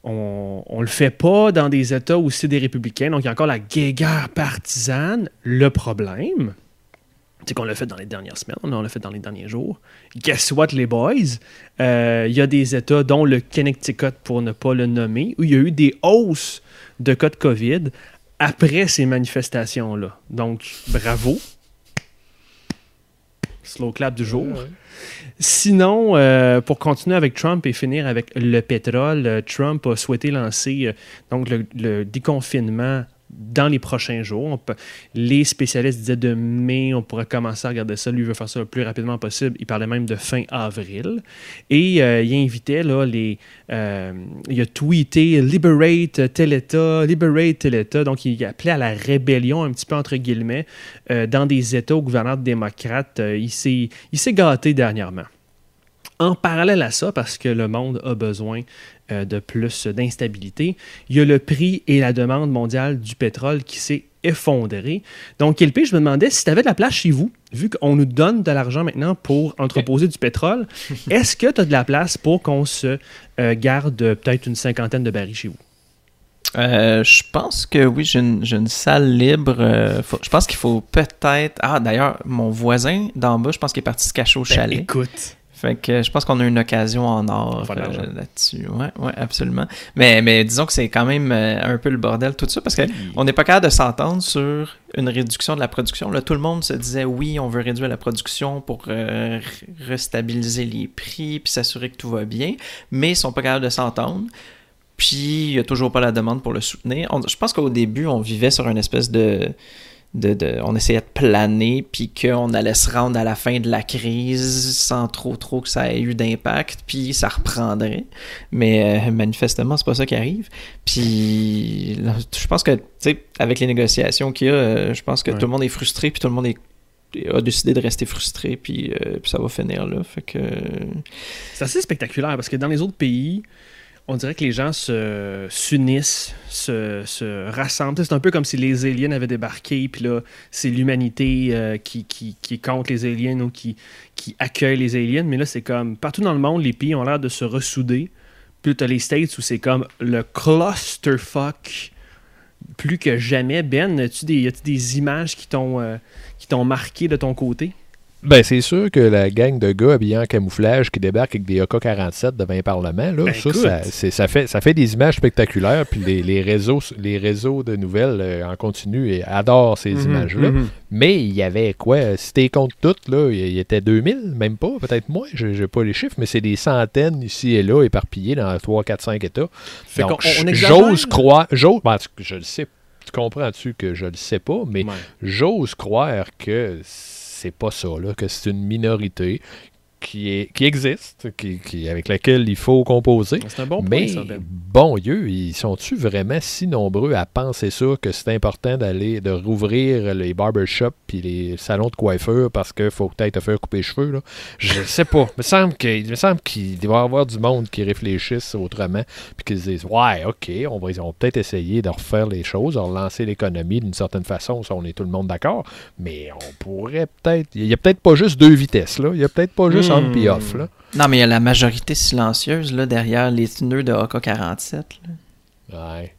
on, on le fait pas dans des États où c'est des républicains. Donc, il y a encore la guéguerre partisane. Le problème, c'est qu'on l'a fait dans les dernières semaines, on l'a fait dans les derniers jours. Guess what, les boys? Euh, Il y a des États, dont le Connecticut, pour ne pas le nommer, où il y a eu des hausses de cas de COVID après ces manifestations-là. Donc, bravo. Slow clap du jour. Sinon, euh, pour continuer avec Trump et finir avec le pétrole, euh, Trump a souhaité lancer euh, donc le, le déconfinement dans les prochains jours. les spécialistes disaient de mai, on pourrait commencer à regarder ça. Lui veut faire ça le plus rapidement possible. Il parlait même de fin avril. Et euh, il invitait là, les. Euh, il a tweeté Liberate tel État, Liberate tel État. Donc, il appelait à la rébellion, un petit peu entre guillemets, euh, dans des États au gouvernement démocrate. il s'est gâté dernièrement. En parallèle à ça, parce que le monde a besoin de plus d'instabilité. Il y a le prix et la demande mondiale du pétrole qui s'est effondré. Donc, Kelp, je me demandais si tu avais de la place chez vous, vu qu'on nous donne de l'argent maintenant pour entreposer du pétrole, est-ce que tu as de la place pour qu'on se euh, garde peut-être une cinquantaine de barils chez vous? Euh, je pense que oui, j'ai une, salle libre. je pense qu'il faut peut-être. Ah, d'ailleurs, mon voisin d'en bas, je pense qu'il est parti se cacher au ben, chalet. écoute. Fait que je pense qu'on a une occasion en or euh, là-dessus. Ouais, ouais, absolument. Mais, mais disons que c'est quand même euh, un peu le bordel tout ça parce qu'on n'est pas capable de s'entendre sur une réduction de la production. Là, tout le monde se disait oui, on veut réduire la production pour euh, restabiliser les prix puis s'assurer que tout va bien, mais ils sont pas capables de s'entendre. Puis il n'y a toujours pas la demande pour le soutenir. je pense qu'au début, on vivait sur une espèce de on essayait de planer, puis qu'on allait se rendre à la fin de la crise sans trop trop que ça ait eu d'impact, puis ça reprendrait. Mais euh, manifestement, c'est pas ça qui arrive. Puis je pense que, tu sais, avec les négociations qu'il y a, euh, je pense que tout le monde est frustré, puis tout le monde a décidé de rester frustré, puis, euh, puis ça va finir là. Fait que... C'est assez spectaculaire, parce que dans les autres pays, on dirait que les gens se s'unissent, se, se, rassemblent. C'est un peu comme si les aliens avaient débarqué, puis là, c'est l'humanité euh, qui, contre les aliens ou qui, accueille les aliens. Mais là, c'est comme partout dans le monde, les pays ont l'air de se ressouder. Puis tu les States où c'est comme le clusterfuck plus que jamais. Ben, as-tu des, des images qui t'ont euh, qui t'ont marqué de ton côté? Ben, c'est sûr que la gang de gars habillés en camouflage qui débarquent avec des AK-47 devant un parlement, là, ben, ça, ça, fait, ça fait des images spectaculaires. Puis les, réseaux, les réseaux de nouvelles euh, en continu adorent ces mhm, images-là. Mhm. Mais il y avait quoi? Si t'es compte toutes, là, il y était 2000, même pas, peut-être moins, je n'ai pas les chiffres, mais c'est des centaines ici et là éparpillés dans 3, 4, 5 États. j'ose croire. J'ose, ben, je le sais. Tu comprends-tu que je le sais pas, mais j'ose croire que c'est pas ça, là, que c'est une minorité qui, est, qui existe, qui, avec laquelle il faut composer. C'est un bon point, Mais, ça, ben. bon Dieu, ils sont-tu vraiment si nombreux à penser ça que c'est important d'aller, de rouvrir les barbershops puis les salons de coiffure parce qu'il faut peut-être te faire couper les cheveux? Là? Je sais pas. Il me semble qu'il doit y avoir du monde qui réfléchisse autrement puis qui se disent Ouais, ok, on va, peut-être essayer de refaire les choses, de relancer l'économie d'une certaine façon, si on est tout le monde d'accord, mais on pourrait peut-être. Il n'y a peut-être pas juste deux vitesses, là. Il n'y a peut-être pas juste Off. Non, mais il y a la majorité silencieuse là, derrière les nœuds de AK-47. Ouais.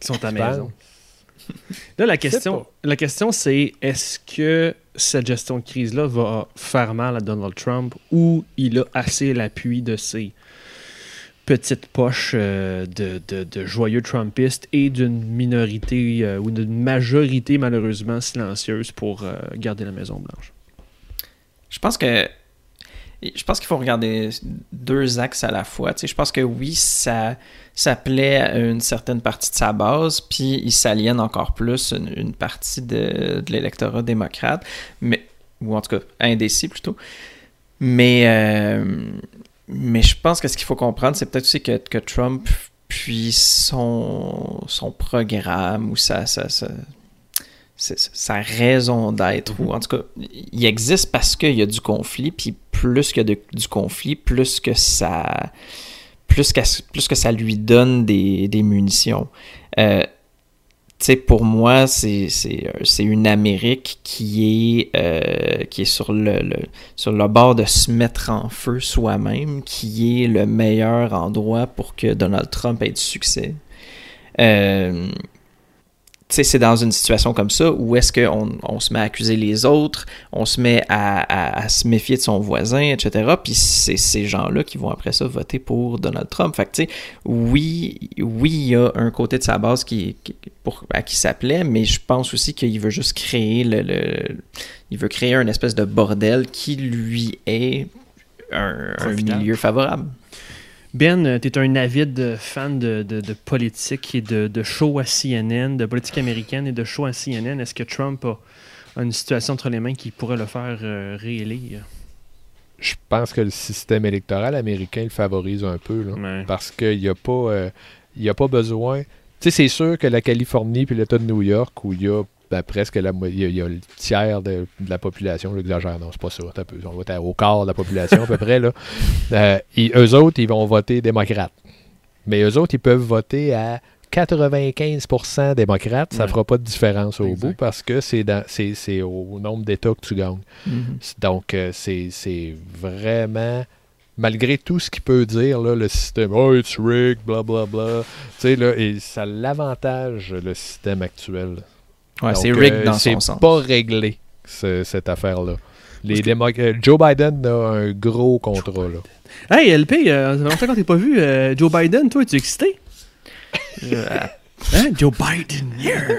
Qui sont à maison. Là, la question, la question c'est est-ce que cette gestion de crise-là va faire mal à Donald Trump ou il a assez l'appui de ses petites poches euh, de, joyeux Trumpistes et d'une minorité euh, ou d'une majorité malheureusement silencieuse pour euh, garder la Maison-Blanche? Je pense que je pense qu'il faut regarder deux axes à la fois. Tu sais, je pense que oui, ça, ça plaît à une certaine partie de sa base, puis il s'aliène encore plus une, partie de, l'électorat démocrate, mais, ou en tout cas indécis plutôt. Mais, euh, mais je pense que ce qu'il faut comprendre, c'est peut-être aussi que, Trump, puis son, son programme ou sa, sa, sa raison d'être, ou en tout cas, il existe parce qu'il y a du conflit, puis plus qu'il y a du conflit, plus que ça, plus que, ça lui donne des, munitions. Euh, sais, pour moi, c'est une Amérique qui est, euh, sur, le, sur le bord de se mettre en feu soi-même, qui est le meilleur endroit pour que Donald Trump ait du succès. Euh, c'est dans une situation comme ça où est-ce qu'on on se met à accuser les autres, on se met à, se méfier de son voisin, etc. Puis c'est ces gens-là qui vont après ça voter pour Donald Trump. Fait que, tu sais, oui, oui, il y a un côté de sa base qui, pour, à qui s'appelait, mais je pense aussi qu'il veut juste créer le, Il veut créer un espèce de bordel qui lui est un milieu favorable. Ben, tu es un avide fan de, de, de politique et de, de show à CNN, de politique américaine et de show à CNN. Est-ce que Trump a, a une situation entre les mains qui pourrait le faire euh, réélire? Je pense que le système électoral américain le favorise un peu. Là, Ouais. Parce qu'il n'y a, pas, euh, y a pas besoin. Tu sais, c'est sûr que la Californie puis l'État de New York, où il y a ben, presque la, il y a, il y a le tiers de, de la population, j'exagère, non, c'est pas ça. peu, on va être au quart de la population à peu près. Là. Euh, ils- eux autres, ils vont voter démocrate. Mais eux autres, ils peuvent voter à 95% démocrate. Ça Ouais. fera pas de différence au Exact. bout parce que c'est au nombre d'États que tu gagnes. Mhm. Donc, euh, c'est c'est vraiment, malgré tout ce qu'il peut dire, là, le système, oh, it's rigged, blablabla, tu sais, là, et ça l'avantage, le système actuel. Ouais, c'est rigged euh, dans c'est son sens. pas réglé, ce- cette affaire-là. Les que- euh, Joe Biden a un gros contrat, là. Hey, LP, euh, ça fait longtemps qu'on t'a pas vu. euh, Joe Biden, toi, es-tu excité? Hein? Joe Biden, yeah!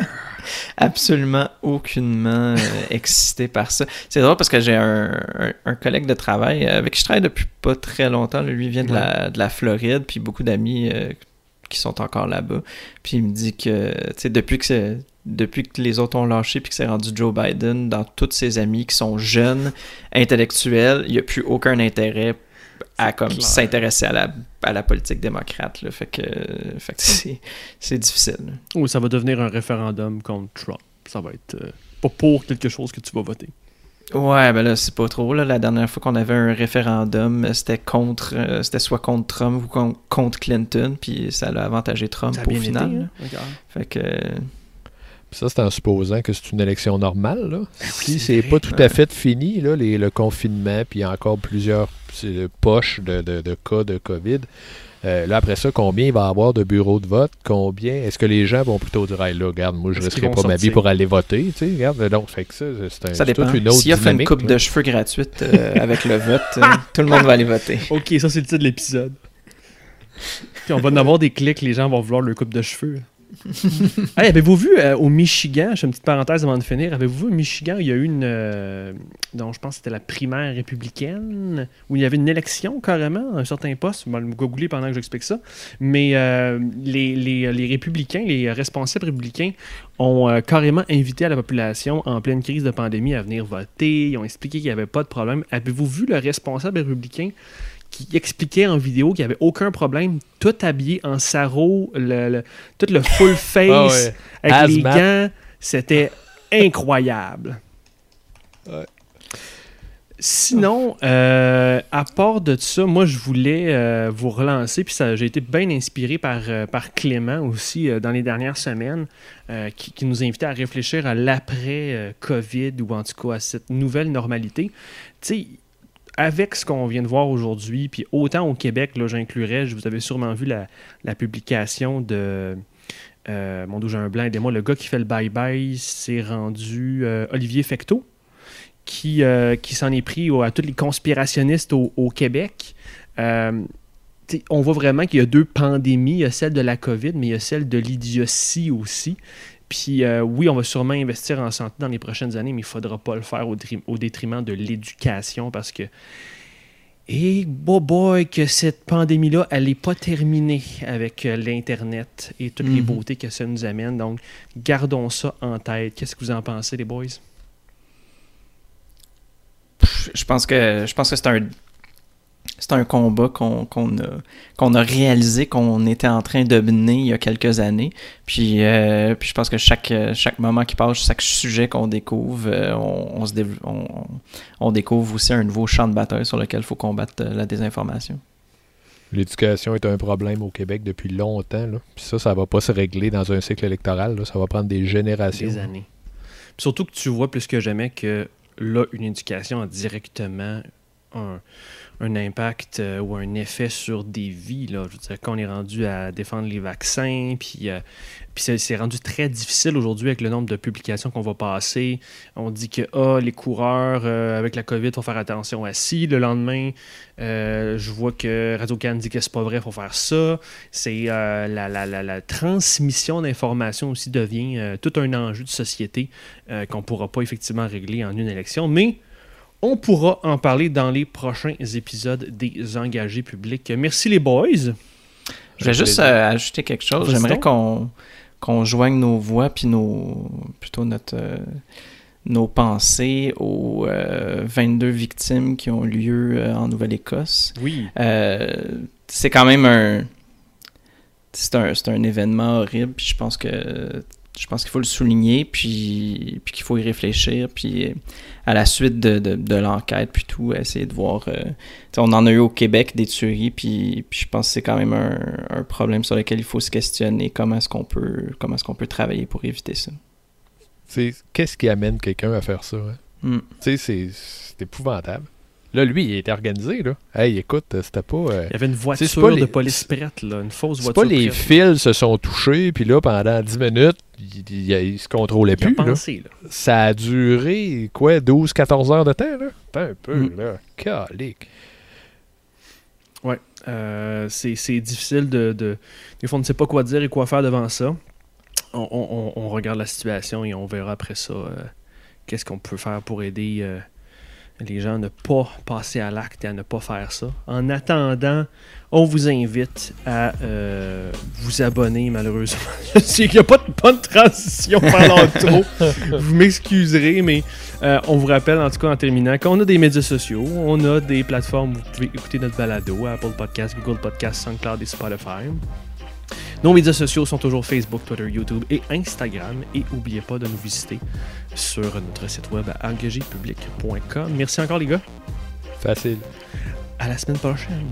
absolument aucunement euh, excité par ça. C'est drôle parce que j'ai un, un- un collègue de travail avec qui je travaille depuis pas très longtemps. Lui, il vient de, la, de la Floride, puis beaucoup d'amis euh, qui sont encore là-bas. Puis il me dit que, tu sais, depuis que c'est- depuis que les autres ont lâché puis que c'est rendu Joe Biden, dans tous ses amis qui sont jeunes, intellectuels, il n'y a plus aucun intérêt à comme s'intéresser à la, à la politique démocrate. Là. Fait que, fait que c'est, c'est difficile. là. Ou ça va devenir un référendum contre Trump. Ça va être euh, pas pour quelque chose que tu vas voter. Ouais, ben là, c'est pas trop. Là. La dernière fois qu'on avait un référendum, c'était contre, euh, c'était soit contre Trump ou con- contre Clinton, puis ça a avantagé Trump Ça a au bien final. été, là. hein? Fait que, Ça, c'est en supposant que c'est une élection normale. Là. si c'est pas tout à fait fini, là, les- le confinement, puis il y a encore plusieurs euh, poches de, de- de cas de COVID, euh, là, après ça, combien il va y avoir de bureaux de vote? Combien? Est-ce que les gens vont plutôt dire, hey, là, regarde, moi, je qu'ils risquerai pas ma vie pour aller voter, tu sais, regarde, donc, fait que ça, c'est un- ça dépend. toute une autre S'il offre une coupe là. de cheveux gratuite euh, avec le vote, euh, tout le monde va aller voter. Ok, ça, c'est le titre de l'épisode. Puis on va en avoir des clics, les gens vont vouloir leur coupe de cheveux. hey, avez-vous vu euh, au Michigan, je fais une petite parenthèse avant de finir, avez-vous vu au Michigan, il y a eu une, euh, dont je pense que c'était la primaire républicaine, où il y avait une élection carrément, un certain poste, je vais me googler pendant que j'explique ça, mais euh, les, les- les républicains, les responsables républicains ont carrément invité à la population en pleine crise de pandémie à venir voter, ils ont expliqué qu'il n'y avait pas de problème. Avez-vous vu le responsable républicain qui expliquait en vidéo qu'il n'y avait aucun problème, tout habillé en sarrau, le, le- tout le full face, Ah ouais. avec les gants. C'était incroyable. Ouais. Sinon, euh, à part de ça, moi, je voulais euh, vous relancer, puis j'ai été bien inspiré par, euh, par Clément aussi dans les dernières semaines, qui, qui nous invitait à réfléchir à l'après-COVID, ou en tout cas à cette nouvelle normalité. Tu sais, avec ce qu'on vient de voir aujourd'hui, puis autant au Québec, là, j'inclurais, je vous avez sûrement vu la, publication de. Euh, mon Dieu, j'ai un blanc, aidez-moi. Le gars qui fait le bye-bye s'est rendu euh, Olivier Fecteau, qui, euh, qui s'en est pris à tous les conspirationnistes au, au Québec. On voit vraiment qu'il y a deux pandémies. Il y a celle de la COVID, mais il y a celle de l'idiotie aussi. Puis euh, oui, on va sûrement investir en santé dans les prochaines années, mais il ne faudra pas le faire au, détriment de l'éducation parce que. Et boy, boy, que cette pandémie-là, elle n'est pas terminée avec euh, l'Internet et toutes les Mhm. beautés que ça nous amène. Donc, gardons ça en tête. Qu'est-ce que vous en pensez, les boys? Je pense que je pense que c'est un c'est un combat qu'on a, qu'on a réalisé qu'on était en train de mener il y a quelques années. Puis, euh, puis je pense que chaque, chaque moment qui passe, chaque sujet qu'on découvre, euh, on, on se dév- on, on découvre aussi un nouveau champ de bataille sur lequel il faut combattre euh, la désinformation. L'éducation est un problème au Québec depuis longtemps. Là. Puis ça, ça va pas se régler dans un cycle électoral. là. Ça va prendre des générations. Des années. Puis surtout que tu vois plus que jamais que là, une éducation a directement un, impact euh, ou un effet sur des vies. Là. Je veux dire, quand on est rendu à défendre les vaccins, puis, euh, puis c'est, rendu très difficile aujourd'hui avec le nombre de publications qu'on va passer. On dit que ah, les coureurs euh, avec la COVID, faut faire attention à ci. Le lendemain, je vois que Radio-Can dit que c'est pas vrai, il faut faire ça. C'est la, la- la- la transmission d'informations aussi devient tout un enjeu de société qu'on ne pourra pas effectivement régler en une élection. Mais On pourra en parler dans les prochains épisodes des engagés publics. Merci les boys. Je vais juste euh, ajouter quelque chose. J'aimerais qu'on joigne nos voix puis nos plutôt notre euh, nos pensées aux euh, 22 victimes qui ont lieu euh, en Nouvelle-Écosse. Oui. Euh, c'est quand même un c'est un, un événement horrible puis je pense que je pense qu'il faut le souligner puis, puis qu'il faut y réfléchir puis euh, à la suite de, de, de l'enquête puis tout essayer de voir euh, on en a eu au Québec des tueries puis, puis je pense que c'est quand même un, un problème sur lequel il faut se questionner comment est-ce qu'on peut comment est-ce qu'on peut travailler pour éviter ça Qu'est-ce qui amène quelqu'un à faire ça? hein? Tu sais, c'est- c'est épouvantable. Là, lui, il était organisé, là. Hey, écoute, c'était pas... euh, Il y avait une voiture les- de police prête, là, une fausse C'est voiture. pas les fils se sont touchés, puis là, pendant 10 minutes, il, il- il se contrôlait Il plus. là. pensé, là. Ça a duré, quoi, 12-14 heures de temps, là? Pas un peu, Mm. là. Calique. Euh, c'est difficile de, de- Des fois, on ne sait pas quoi dire et quoi faire devant ça. On, on- on- on regarde la situation et on verra après ça euh, qu'est-ce qu'on peut faire pour aider euh, les gens ne pas passer à l'acte et à ne pas faire ça. En attendant, on vous invite à euh, vous abonner, malheureusement. Je sais qu'il n'y a pas de bonne transition par l'intro. vous m'excuserez, mais euh, on vous rappelle, en tout cas en terminant, qu'on a des médias sociaux, on a des plateformes où vous pouvez écouter notre balado, Apple Podcasts, Google Podcasts, SoundCloud et Spotify. Nos médias sociaux sont toujours Facebook, Twitter, YouTube et Instagram. Et n'oubliez pas de nous visiter sur notre site web à engagépublic.com. Merci encore les gars. Facile. À la semaine prochaine.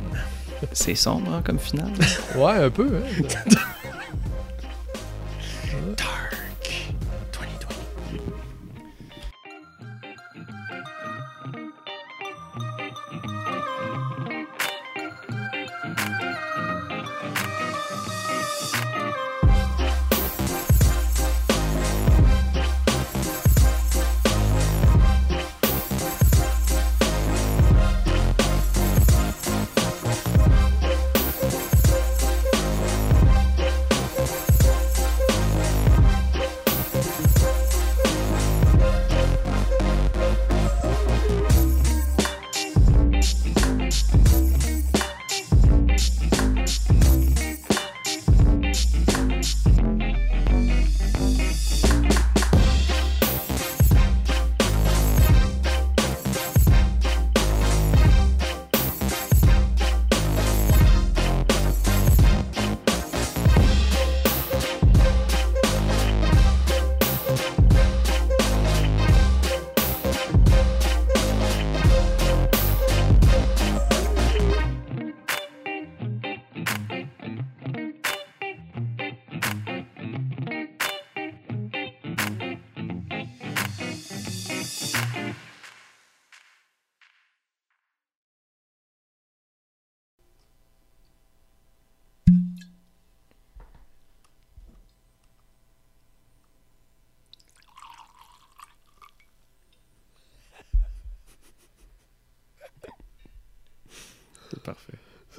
c'est sombre hein, comme finale Ouais, un peu, hein.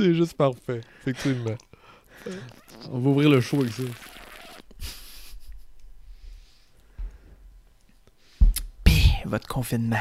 C'est juste parfait, effectivement. On va ouvrir le show avec ça. Pis, votre confinement